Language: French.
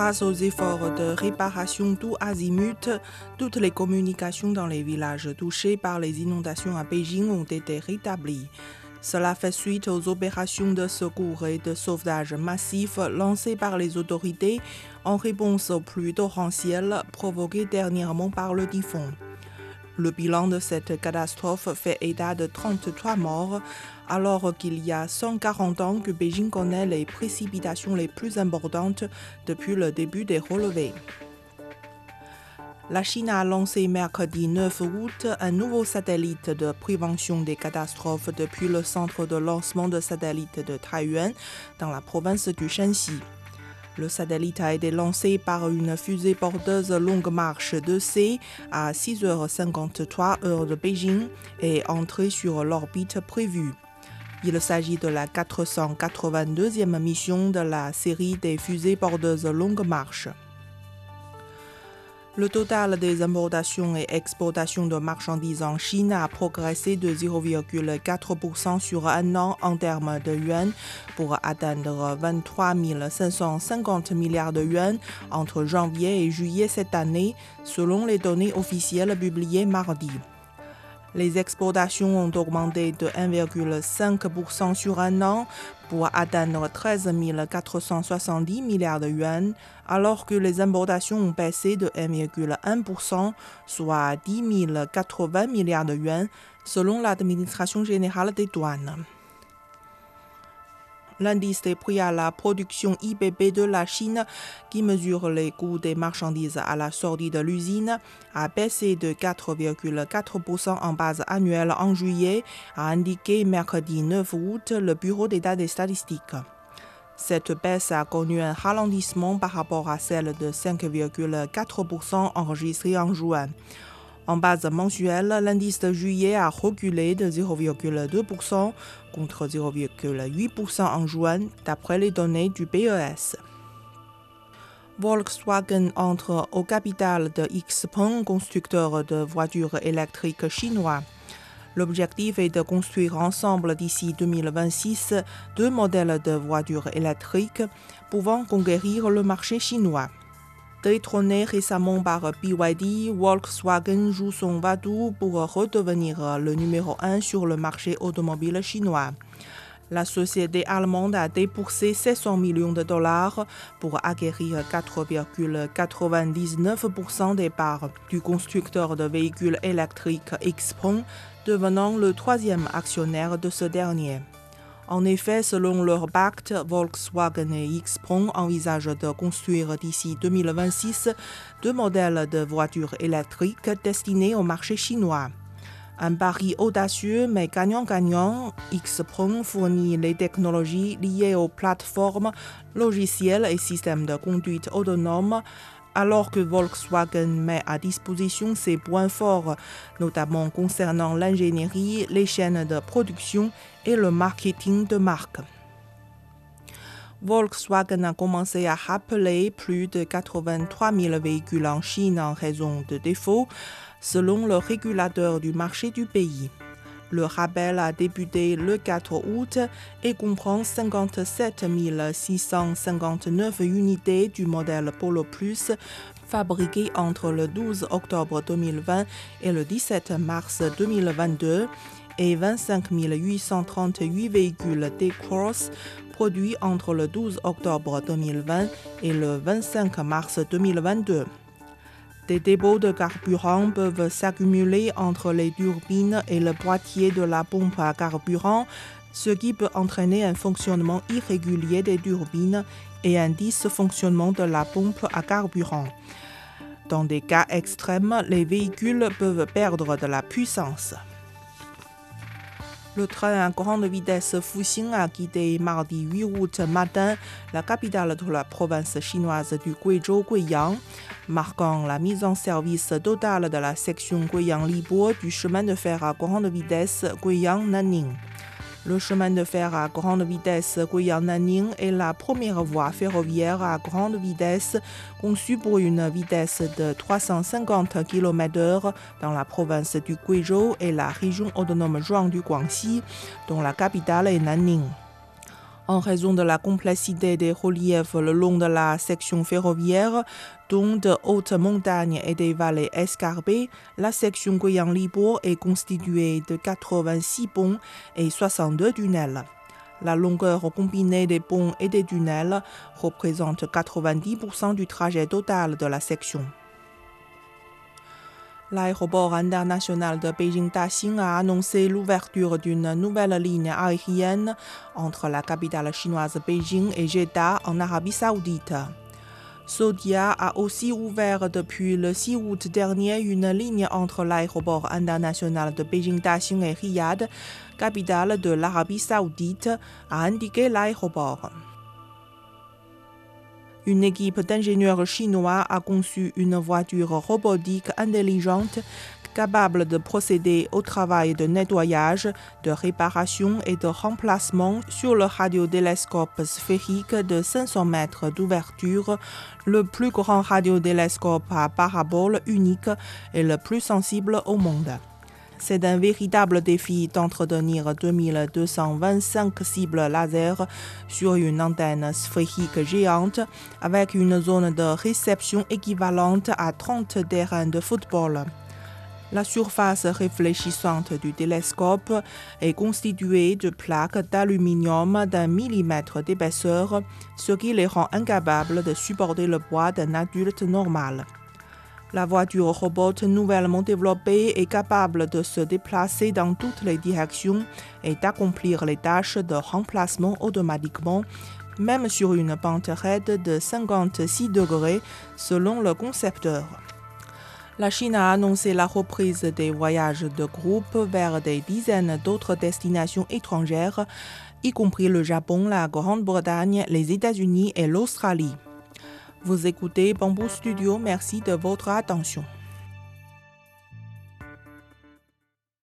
Grâce aux efforts de réparation tout azimut, toutes les communications dans les villages touchés par les inondations à Beijing ont été rétablies. Cela fait suite aux opérations de secours et de sauvetage massifs lancées par les autorités en réponse aux pluies torrentielles provoquées dernièrement par le typhon. Le bilan de cette catastrophe fait état de 33 morts, alors qu'il y a 140 ans que Beijing connaît les précipitations les plus importantes depuis le début des relevés. La Chine a lancé mercredi 9 août un nouveau satellite de prévention des catastrophes depuis le centre de lancement de satellites de Taiyuan dans la province du Shanxi. Le satellite a été lancé par une fusée porteuse longue marche 2C à 6h53 heure de Beijing et entré sur l'orbite prévue. Il s'agit de la 482e mission de la série des fusées porteuses longue marche. Le total des importations et exportations de marchandises en Chine a progressé de 0,4% sur un an en termes de yuan pour atteindre 23 550 milliards de yuan entre janvier et juillet cette année, selon les données officielles publiées mardi. Les exportations ont augmenté de 1,5% sur un an pour atteindre 13 470 milliards de yuan, alors que les importations ont baissé de 1,1%, soit 10 080 milliards de yuan, selon l'administration générale des douanes. L'indice des prix à la production IBB de la Chine, qui mesure les coûts des marchandises à la sortie de l'usine, a baissé de 4,4% en base annuelle en juillet, a indiqué mercredi 9 août le Bureau d'État des statistiques. Cette baisse a connu un ralentissement par rapport à celle de 5,4% enregistrée en juin. En base mensuelle, l'indice de juillet a reculé de 0,2% contre 0,8% en juin, d'après les données du BES. Volkswagen entre au capital de Xpeng, constructeur de voitures électriques chinois. L'objectif est de construire ensemble d'ici 2026 deux modèles de voitures électriques pouvant conquérir le marché chinois. Détrôné récemment par BYD, Volkswagen joue son vadou pour redevenir le numéro 1 sur le marché automobile chinois. La société allemande a dépoursé 700 millions de dollars pour acquérir 4,99% des parts du constructeur de véhicules électriques Xpeng, devenant le troisième actionnaire de ce dernier. En effet, selon leur pacte, Volkswagen et Xpeng envisagent de construire d'ici 2026 deux modèles de voitures électriques destinés au marché chinois. Un pari audacieux mais gagnant-gagnant, Xpeng fournit les technologies liées aux plateformes, logiciels et systèmes de conduite autonome, alors que Volkswagen met à disposition ses points forts, notamment concernant l'ingénierie, les chaînes de production et le marketing de marque. Volkswagen a commencé à rappeler plus de 83 000 véhicules en Chine en raison de défauts, selon le régulateur du marché du pays. Le rappel a débuté le 4 août et comprend 57 659 unités du modèle Polo Plus fabriquées entre le 12 octobre 2020 et le 17 mars 2022 et 25 838 véhicules D-Cross produits entre le 12 octobre 2020 et le 25 mars 2022. Des dépôts de carburant peuvent s'accumuler entre les turbines et le boîtier de la pompe à carburant, ce qui peut entraîner un fonctionnement irrégulier des turbines et un dysfonctionnement de la pompe à carburant. Dans des cas extrêmes, les véhicules peuvent perdre de la puissance. Le train à grande vitesse Fuxing a quitté mardi 8 août matin la capitale de la province chinoise du Guizhou Guiyang, marquant la mise en service totale de la section Guiyang-Libo du chemin de fer à grande vitesse Guiyang-Nanning. Le chemin de fer à grande vitesse Guiyang-Nanning est la première voie ferroviaire à grande vitesse conçue pour une vitesse de 350 km/h dans la province du Guizhou et la région autonome Zhuang du Guangxi, dont la capitale est Nanning. En raison de la complexité des reliefs le long de la section ferroviaire, dont de hautes montagnes et des vallées escarpées, la section Guiyang-Libo est constituée de 86 ponts et 62 tunnels. La longueur combinée des ponts et des tunnels représente 90% du trajet total de la section. L'aéroport international de Beijing-Daxing a annoncé l'ouverture d'une nouvelle ligne aérienne entre la capitale chinoise Beijing et Jeddah en Arabie saoudite. Saudia a aussi ouvert depuis le 6 août dernier une ligne entre l'aéroport international de Beijing-Daxing et Riyad, capitale de l'Arabie saoudite, a indiqué l'aéroport. Une équipe d'ingénieurs chinois a conçu une voiture robotique intelligente capable de procéder au travail de nettoyage, de réparation et de remplacement sur le radiodélescope sphérique de 500 mètres d'ouverture, le plus grand radiodélescope à parabole unique et le plus sensible au monde. C'est un véritable défi d'entretenir 2225 cibles laser sur une antenne sphérique géante avec une zone de réception équivalente à 30 terrains de football. La surface réfléchissante du télescope est constituée de plaques d'aluminium d'un millimètre d'épaisseur, ce qui les rend incapables de supporter le poids d'un adulte normal. La voiture robot nouvellement développée est capable de se déplacer dans toutes les directions et d'accomplir les tâches de remplacement automatiquement, même sur une pente raide de 56 degrés selon le concepteur. La Chine a annoncé la reprise des voyages de groupe vers des dizaines d'autres destinations étrangères, y compris le Japon, la Grande-Bretagne, les États-Unis et l'Australie. Vous écoutez Bamboo Studio, merci de votre attention.